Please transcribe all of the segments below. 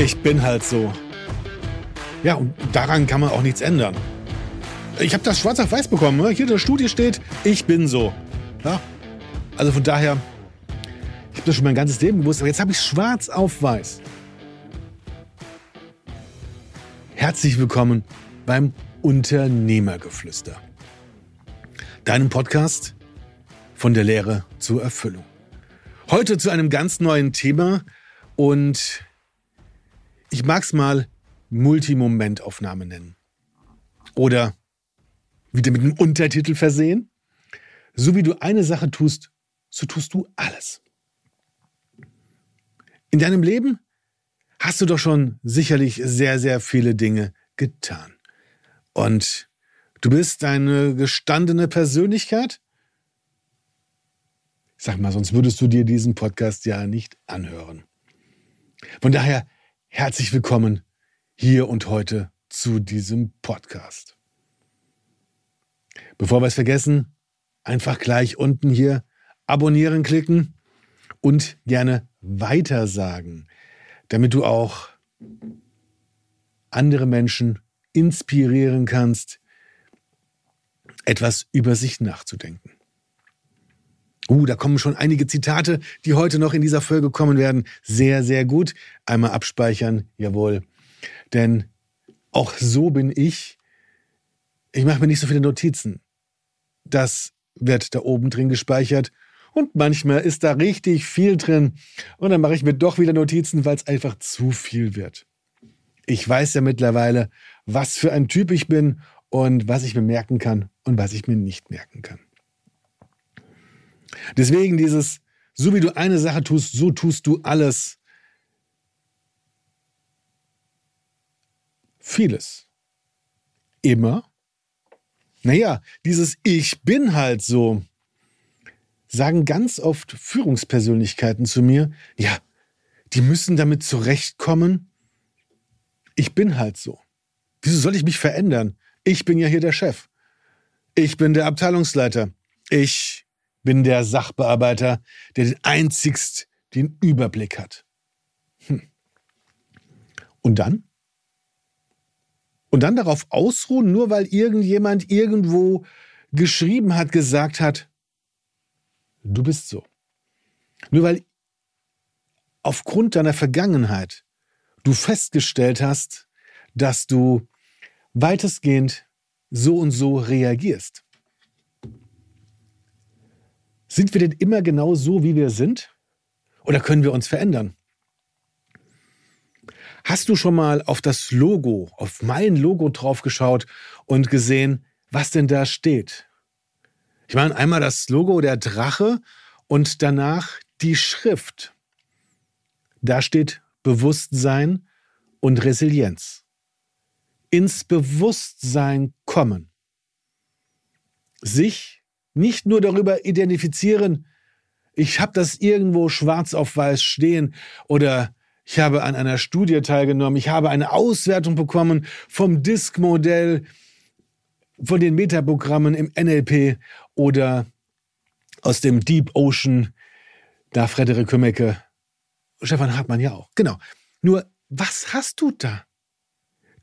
Ich bin halt so. Ja, und daran kann man auch nichts ändern. Ich habe das schwarz auf weiß bekommen. Ne? Hier in der Studie steht, ich bin so. Ja? Also von daher, ich habe das schon mein ganzes Leben gewusst, aber jetzt habe ich schwarz auf weiß. Herzlich willkommen beim Unternehmergeflüster. Deinem Podcast von der Lehre zur Erfüllung. Heute zu einem ganz neuen Thema und ich mag es mal Multimomentaufnahme nennen. Oder wieder mit einem Untertitel versehen. So wie du eine Sache tust, so tust du alles. In deinem Leben hast du doch schon sicherlich sehr, sehr viele Dinge getan. Und du bist eine gestandene Persönlichkeit. Sag mal, sonst würdest du dir diesen Podcast ja nicht anhören. Von daher Herzlich willkommen hier und heute zu diesem Podcast. Bevor wir es vergessen, einfach gleich unten hier abonnieren klicken und gerne weitersagen, damit du auch andere Menschen inspirieren kannst, etwas über sich nachzudenken. Uh, da kommen schon einige Zitate, die heute noch in dieser Folge kommen werden. Sehr, sehr gut. Einmal abspeichern, jawohl. Denn auch so bin ich. Ich mache mir nicht so viele Notizen. Das wird da oben drin gespeichert. Und manchmal ist da richtig viel drin. Und dann mache ich mir doch wieder Notizen, weil es einfach zu viel wird. Ich weiß ja mittlerweile, was für ein Typ ich bin und was ich mir merken kann und was ich mir nicht merken kann. Deswegen dieses, so wie du eine Sache tust, so tust du alles. Vieles. Immer. Naja, dieses Ich bin halt so, sagen ganz oft Führungspersönlichkeiten zu mir, ja, die müssen damit zurechtkommen. Ich bin halt so. Wieso soll ich mich verändern? Ich bin ja hier der Chef. Ich bin der Abteilungsleiter. Ich bin der Sachbearbeiter, der den einzigst den Überblick hat. Hm. Und dann? Und dann darauf ausruhen, nur weil irgendjemand irgendwo geschrieben hat, gesagt hat, du bist so. Nur weil aufgrund deiner Vergangenheit du festgestellt hast, dass du weitestgehend so und so reagierst. Sind wir denn immer genau so, wie wir sind? Oder können wir uns verändern? Hast du schon mal auf das Logo, auf mein Logo draufgeschaut und gesehen, was denn da steht? Ich meine, einmal das Logo der Drache und danach die Schrift. Da steht Bewusstsein und Resilienz. Ins Bewusstsein kommen. Sich nicht nur darüber identifizieren, ich habe das irgendwo schwarz auf weiß stehen oder ich habe an einer Studie teilgenommen, ich habe eine Auswertung bekommen vom Disk-Modell, von den Metaprogrammen im NLP oder aus dem Deep Ocean, da Frederik Kümmecke, Stefan Hartmann ja auch. Genau. Nur, was hast du da?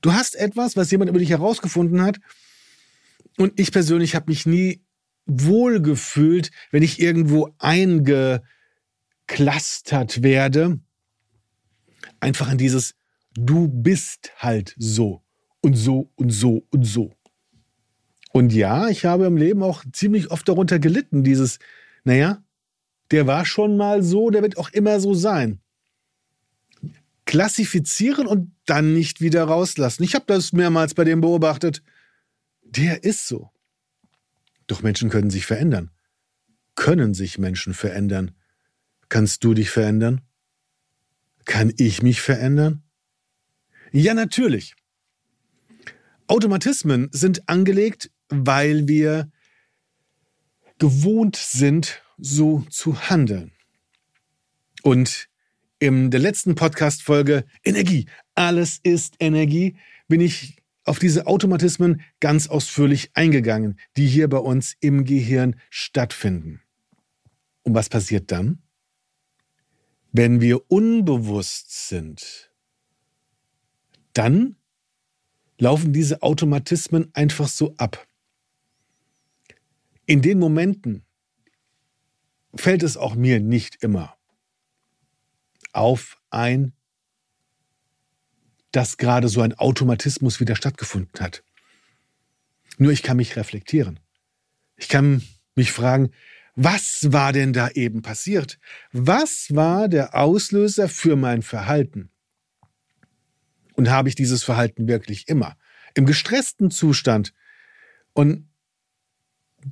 Du hast etwas, was jemand über dich herausgefunden hat. Und ich persönlich habe mich nie wohlgefühlt, wenn ich irgendwo eingeklustert werde. Einfach an dieses, du bist halt so und so und so und so. Und ja, ich habe im Leben auch ziemlich oft darunter gelitten, dieses, naja, der war schon mal so, der wird auch immer so sein. Klassifizieren und dann nicht wieder rauslassen. Ich habe das mehrmals bei dem beobachtet. Der ist so. Doch Menschen können sich verändern. Können sich Menschen verändern? Kannst du dich verändern? Kann ich mich verändern? Ja, natürlich. Automatismen sind angelegt, weil wir gewohnt sind, so zu handeln. Und in der letzten Podcast-Folge Energie, alles ist Energie, bin ich auf diese Automatismen ganz ausführlich eingegangen, die hier bei uns im Gehirn stattfinden. Und was passiert dann? Wenn wir unbewusst sind, dann laufen diese Automatismen einfach so ab. In den Momenten fällt es auch mir nicht immer auf ein, dass gerade so ein Automatismus wieder stattgefunden hat. Nur ich kann mich reflektieren. Ich kann mich fragen, was war denn da eben passiert? Was war der Auslöser für mein Verhalten? Und habe ich dieses Verhalten wirklich immer? Im gestressten Zustand. Und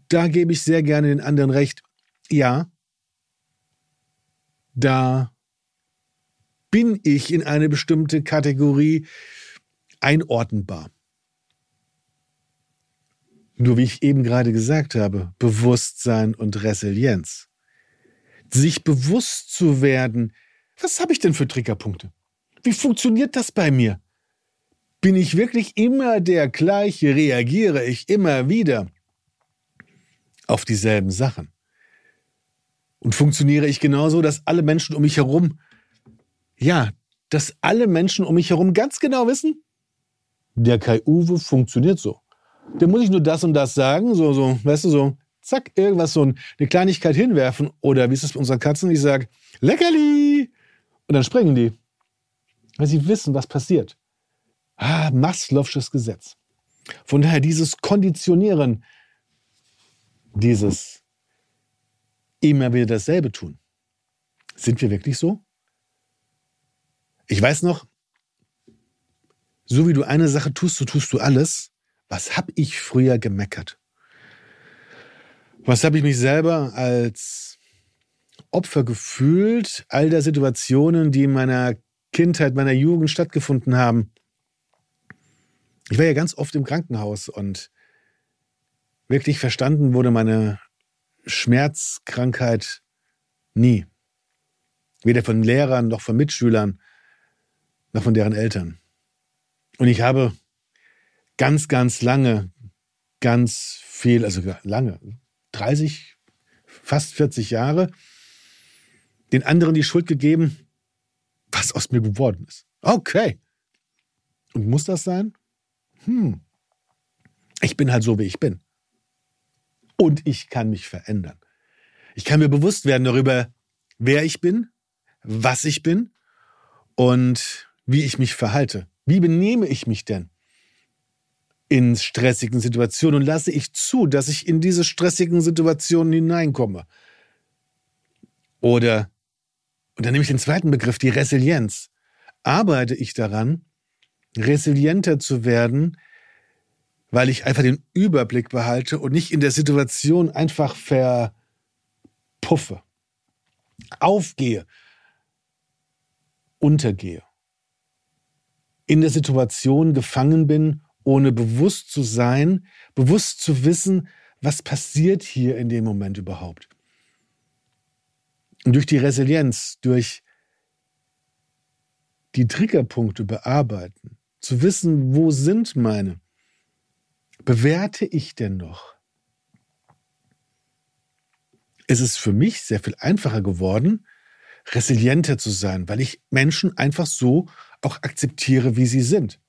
da gebe ich sehr gerne den anderen recht. Ja, da bin ich in eine bestimmte Kategorie einordnbar. Nur wie ich eben gerade gesagt habe, Bewusstsein und Resilienz. Sich bewusst zu werden, was habe ich denn für Triggerpunkte? Wie funktioniert das bei mir? Bin ich wirklich immer der gleiche? Reagiere ich immer wieder auf dieselben Sachen? Und funktioniere ich genauso, dass alle Menschen um mich herum, ja, dass alle Menschen um mich herum ganz genau wissen, der Kai Uwe funktioniert so dann muss ich nur das und das sagen, so, so, weißt du, so, zack, irgendwas, so eine Kleinigkeit hinwerfen. Oder wie ist es bei unseren Katzen? Ich sage, Leckerli! Und dann springen die. Weil sie wissen, was passiert. Ah, Maslow'sches Gesetz. Von daher dieses Konditionieren, dieses immer wieder dasselbe tun. Sind wir wirklich so? Ich weiß noch, so wie du eine Sache tust, so tust du alles. Was habe ich früher gemeckert? Was habe ich mich selber als Opfer gefühlt all der Situationen, die in meiner Kindheit, meiner Jugend stattgefunden haben? Ich war ja ganz oft im Krankenhaus und wirklich verstanden wurde meine Schmerzkrankheit nie. Weder von Lehrern noch von Mitschülern von deren Eltern. Und ich habe ganz, ganz lange, ganz viel, also lange, 30, fast 40 Jahre, den anderen die Schuld gegeben, was aus mir geworden ist. Okay. Und muss das sein? Hm. Ich bin halt so, wie ich bin. Und ich kann mich verändern. Ich kann mir bewusst werden darüber, wer ich bin, was ich bin und wie ich mich verhalte. Wie benehme ich mich denn? in stressigen Situationen und lasse ich zu, dass ich in diese stressigen Situationen hineinkomme. Oder, und dann nehme ich den zweiten Begriff, die Resilienz. Arbeite ich daran, resilienter zu werden, weil ich einfach den Überblick behalte und nicht in der Situation einfach verpuffe, aufgehe, untergehe, in der Situation gefangen bin ohne bewusst zu sein, bewusst zu wissen, was passiert hier in dem Moment überhaupt. Und durch die Resilienz, durch die Triggerpunkte bearbeiten, zu wissen, wo sind meine, bewerte ich denn noch? Es ist für mich sehr viel einfacher geworden, resilienter zu sein, weil ich Menschen einfach so auch akzeptiere, wie sie sind.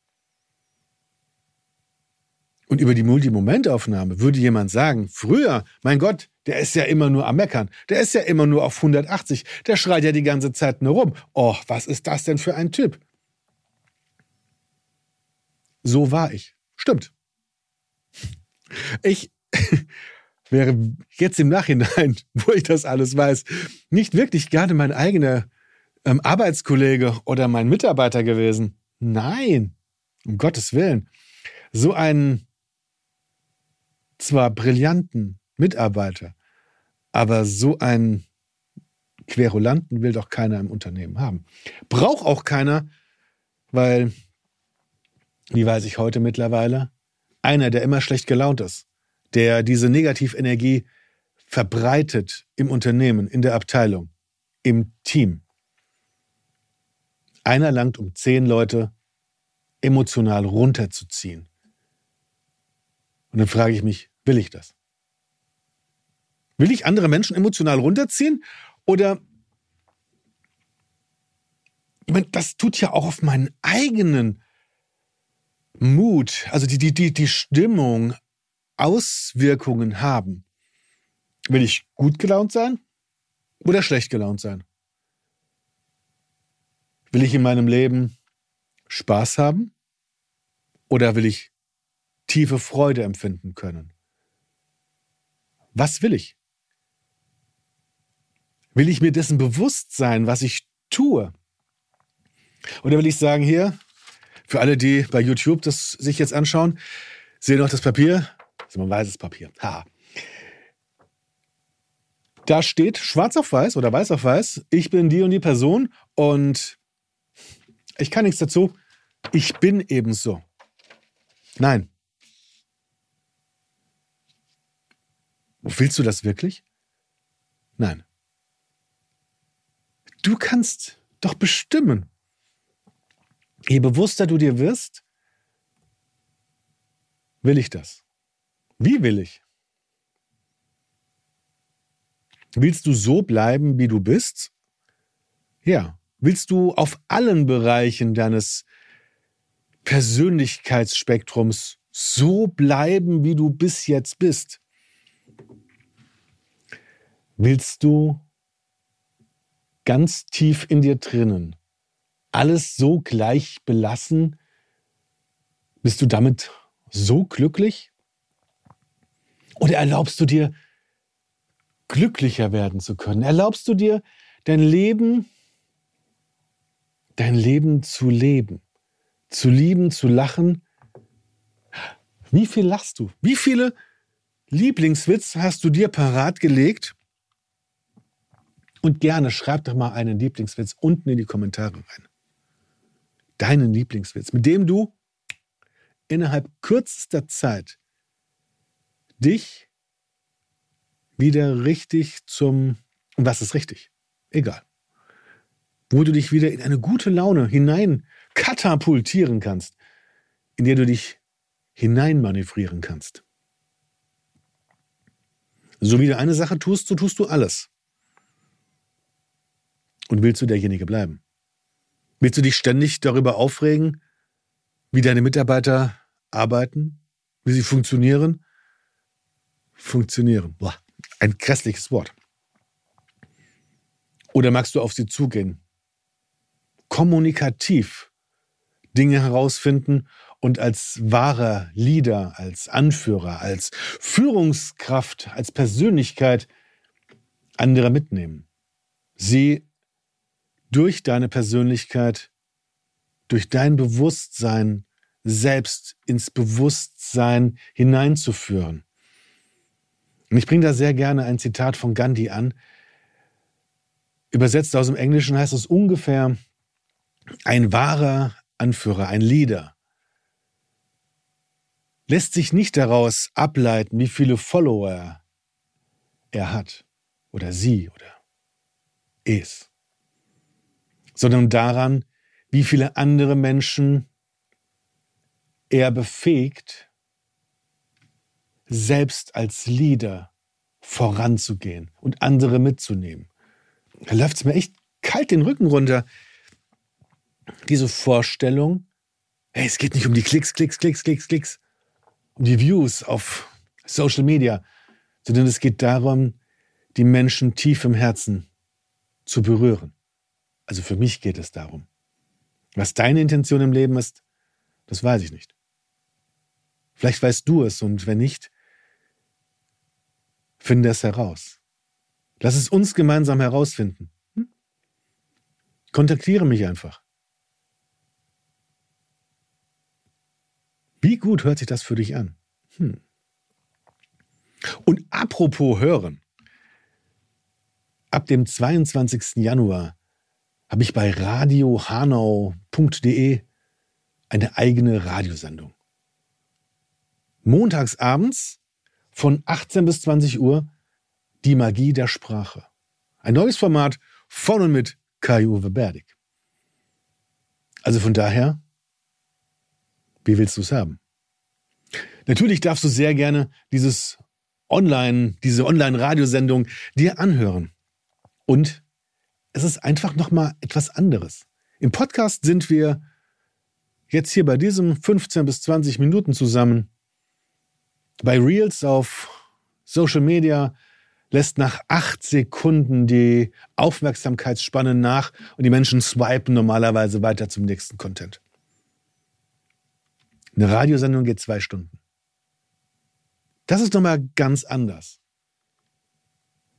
Und über die Multimomentaufnahme würde jemand sagen, früher, mein Gott, der ist ja immer nur am Meckern, der ist ja immer nur auf 180, der schreit ja die ganze Zeit nur rum. Oh, was ist das denn für ein Typ? So war ich. Stimmt. Ich wäre jetzt im Nachhinein, wo ich das alles weiß, nicht wirklich gerne mein eigener ähm, Arbeitskollege oder mein Mitarbeiter gewesen. Nein, um Gottes Willen. So ein zwar brillanten Mitarbeiter, aber so einen Querulanten will doch keiner im Unternehmen haben. Braucht auch keiner, weil, wie weiß ich heute mittlerweile, einer, der immer schlecht gelaunt ist, der diese Negativenergie verbreitet im Unternehmen, in der Abteilung, im Team. Einer langt, um zehn Leute emotional runterzuziehen. Und dann frage ich mich, will ich das? Will ich andere Menschen emotional runterziehen? Oder, ich meine, das tut ja auch auf meinen eigenen Mut, also die, die, die, die Stimmung Auswirkungen haben. Will ich gut gelaunt sein oder schlecht gelaunt sein? Will ich in meinem Leben Spaß haben oder will ich tiefe Freude empfinden können? Was will ich? Will ich mir dessen bewusst sein, was ich tue? Oder will ich sagen, hier, für alle, die bei YouTube das sich jetzt anschauen, sehen noch das Papier. Das ist ein weißes Papier. Ha. Da steht schwarz auf weiß oder weiß auf weiß, ich bin die und die Person und ich kann nichts dazu. Ich bin ebenso. Nein. Willst du das wirklich? Nein. Du kannst doch bestimmen. Je bewusster du dir wirst, will ich das. Wie will ich? Willst du so bleiben, wie du bist? Ja. Willst du auf allen Bereichen deines Persönlichkeitsspektrums so bleiben, wie du bis jetzt bist? Willst du ganz tief in dir drinnen alles so gleich belassen? Bist du damit so glücklich? Oder erlaubst du dir, glücklicher werden zu können? Erlaubst du dir, dein Leben, dein Leben zu leben, zu lieben, zu lachen? Wie viel lachst du? Wie viele Lieblingswitz hast du dir parat gelegt? Und gerne schreib doch mal einen Lieblingswitz unten in die Kommentare rein. Deinen Lieblingswitz, mit dem du innerhalb kürzester Zeit dich wieder richtig zum, und was ist richtig? Egal. Wo du dich wieder in eine gute Laune hinein katapultieren kannst, in der du dich hineinmanövrieren kannst. So wie du eine Sache tust, so tust du alles. Und willst du derjenige bleiben? Willst du dich ständig darüber aufregen, wie deine Mitarbeiter arbeiten, wie sie funktionieren? Funktionieren. Boah, ein grässliches Wort. Oder magst du auf sie zugehen? Kommunikativ Dinge herausfinden und als wahrer Leader, als Anführer, als Führungskraft, als Persönlichkeit andere mitnehmen. Sie durch deine Persönlichkeit, durch dein Bewusstsein selbst ins Bewusstsein hineinzuführen. Und ich bringe da sehr gerne ein Zitat von Gandhi an. Übersetzt aus dem Englischen heißt es ungefähr, ein wahrer Anführer, ein Leader, lässt sich nicht daraus ableiten, wie viele Follower er hat oder sie oder es sondern daran, wie viele andere Menschen er befähigt, selbst als Leader voranzugehen und andere mitzunehmen. Da läuft es mir echt kalt den Rücken runter. Diese Vorstellung, hey, es geht nicht um die Klicks, Klicks, Klicks, Klicks, Klicks, um die Views auf Social Media, sondern es geht darum, die Menschen tief im Herzen zu berühren. Also für mich geht es darum. Was deine Intention im Leben ist, das weiß ich nicht. Vielleicht weißt du es und wenn nicht, finde es heraus. Lass es uns gemeinsam herausfinden. Hm? Kontaktiere mich einfach. Wie gut hört sich das für dich an? Hm. Und apropos hören. Ab dem 22. Januar habe ich bei radiohanau.de eine eigene Radiosendung. Montags abends von 18 bis 20 Uhr die Magie der Sprache. Ein neues Format von und mit Kai-Uwe Berdig. Also von daher, wie willst du es haben? Natürlich darfst du sehr gerne dieses Online, diese Online-Radiosendung dir anhören. Und es ist einfach nochmal etwas anderes. Im Podcast sind wir jetzt hier bei diesem 15 bis 20 Minuten zusammen. Bei Reels auf Social Media lässt nach acht Sekunden die Aufmerksamkeitsspanne nach und die Menschen swipen normalerweise weiter zum nächsten Content. Eine Radiosendung geht zwei Stunden. Das ist nochmal ganz anders.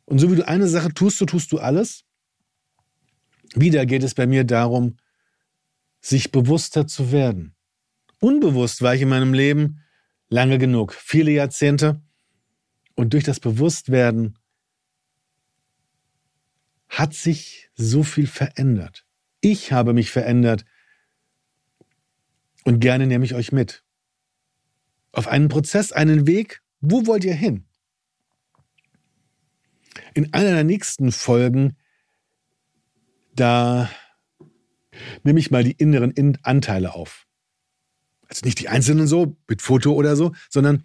Und so wie du eine Sache tust, so tust du alles. Wieder geht es bei mir darum, sich bewusster zu werden. Unbewusst war ich in meinem Leben lange genug, viele Jahrzehnte. Und durch das Bewusstwerden hat sich so viel verändert. Ich habe mich verändert und gerne nehme ich euch mit. Auf einen Prozess, einen Weg. Wo wollt ihr hin? In einer der nächsten Folgen, da nehme ich mal die inneren Anteile auf. Also nicht die einzelnen so, mit Foto oder so, sondern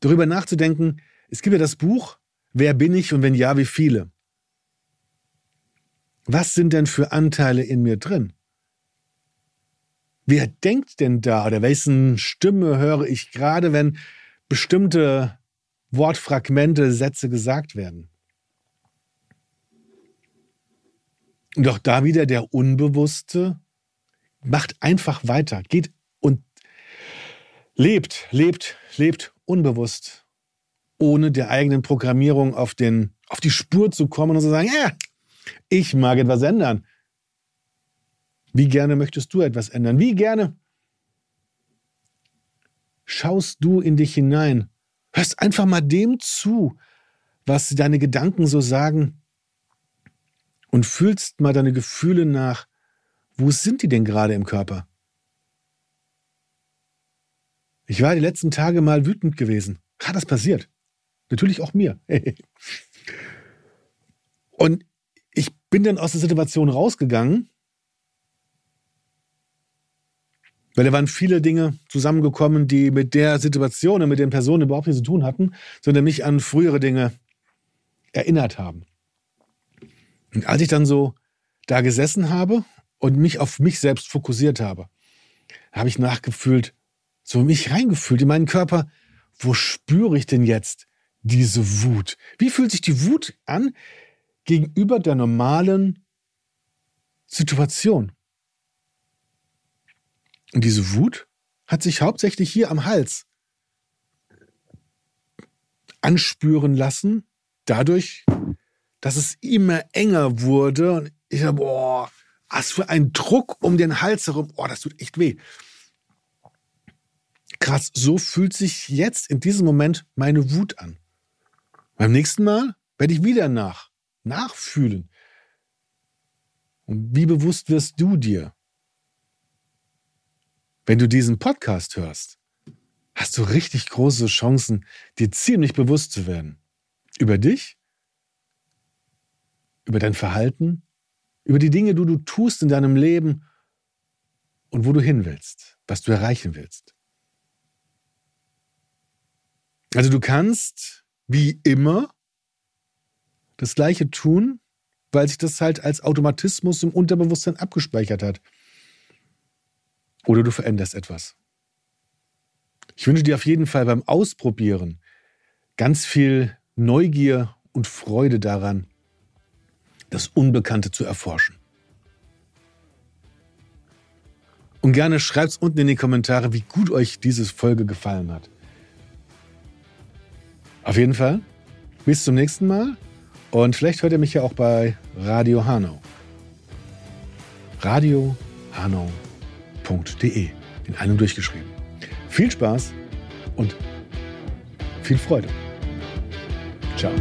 darüber nachzudenken, es gibt ja das Buch, Wer bin ich und wenn ja, wie viele? Was sind denn für Anteile in mir drin? Wer denkt denn da oder wessen Stimme höre ich gerade, wenn bestimmte Wortfragmente, Sätze gesagt werden? Und auch da wieder der Unbewusste macht einfach weiter, geht und lebt, lebt, lebt unbewusst, ohne der eigenen Programmierung auf, den, auf die Spur zu kommen und zu sagen, ja, ich mag etwas ändern. Wie gerne möchtest du etwas ändern? Wie gerne schaust du in dich hinein? Hörst einfach mal dem zu, was deine Gedanken so sagen und fühlst mal deine Gefühle nach. Wo sind die denn gerade im Körper? Ich war die letzten Tage mal wütend gewesen. Hat das passiert? Natürlich auch mir. und ich bin dann aus der Situation rausgegangen Weil da waren viele Dinge zusammengekommen, die mit der Situation und mit den Personen überhaupt nichts zu tun hatten, sondern mich an frühere Dinge erinnert haben. Und als ich dann so da gesessen habe und mich auf mich selbst fokussiert habe, habe ich nachgefühlt, so mich reingefühlt in meinen Körper, wo spüre ich denn jetzt diese Wut? Wie fühlt sich die Wut an gegenüber der normalen Situation? Und diese Wut hat sich hauptsächlich hier am Hals anspüren lassen, dadurch, dass es immer enger wurde. Und ich habe, boah, was für ein Druck um den Hals herum. Oh, das tut echt weh. Krass, so fühlt sich jetzt in diesem Moment meine Wut an. Beim nächsten Mal werde ich wieder nach, nachfühlen. Und wie bewusst wirst du dir, wenn du diesen Podcast hörst, hast du richtig große Chancen, dir ziemlich bewusst zu werden. Über dich, über dein Verhalten, über die Dinge, die du tust in deinem Leben und wo du hin willst, was du erreichen willst. Also du kannst, wie immer, das Gleiche tun, weil sich das halt als Automatismus im Unterbewusstsein abgespeichert hat. Oder du veränderst etwas. Ich wünsche dir auf jeden Fall beim Ausprobieren ganz viel Neugier und Freude daran, das Unbekannte zu erforschen. Und gerne schreibt es unten in die Kommentare, wie gut euch diese Folge gefallen hat. Auf jeden Fall, bis zum nächsten Mal und vielleicht hört ihr mich ja auch bei Radio Hanau. Radio Hanau www.ftf.de in einem durchgeschrieben. Viel Spaß und viel Freude. Ciao.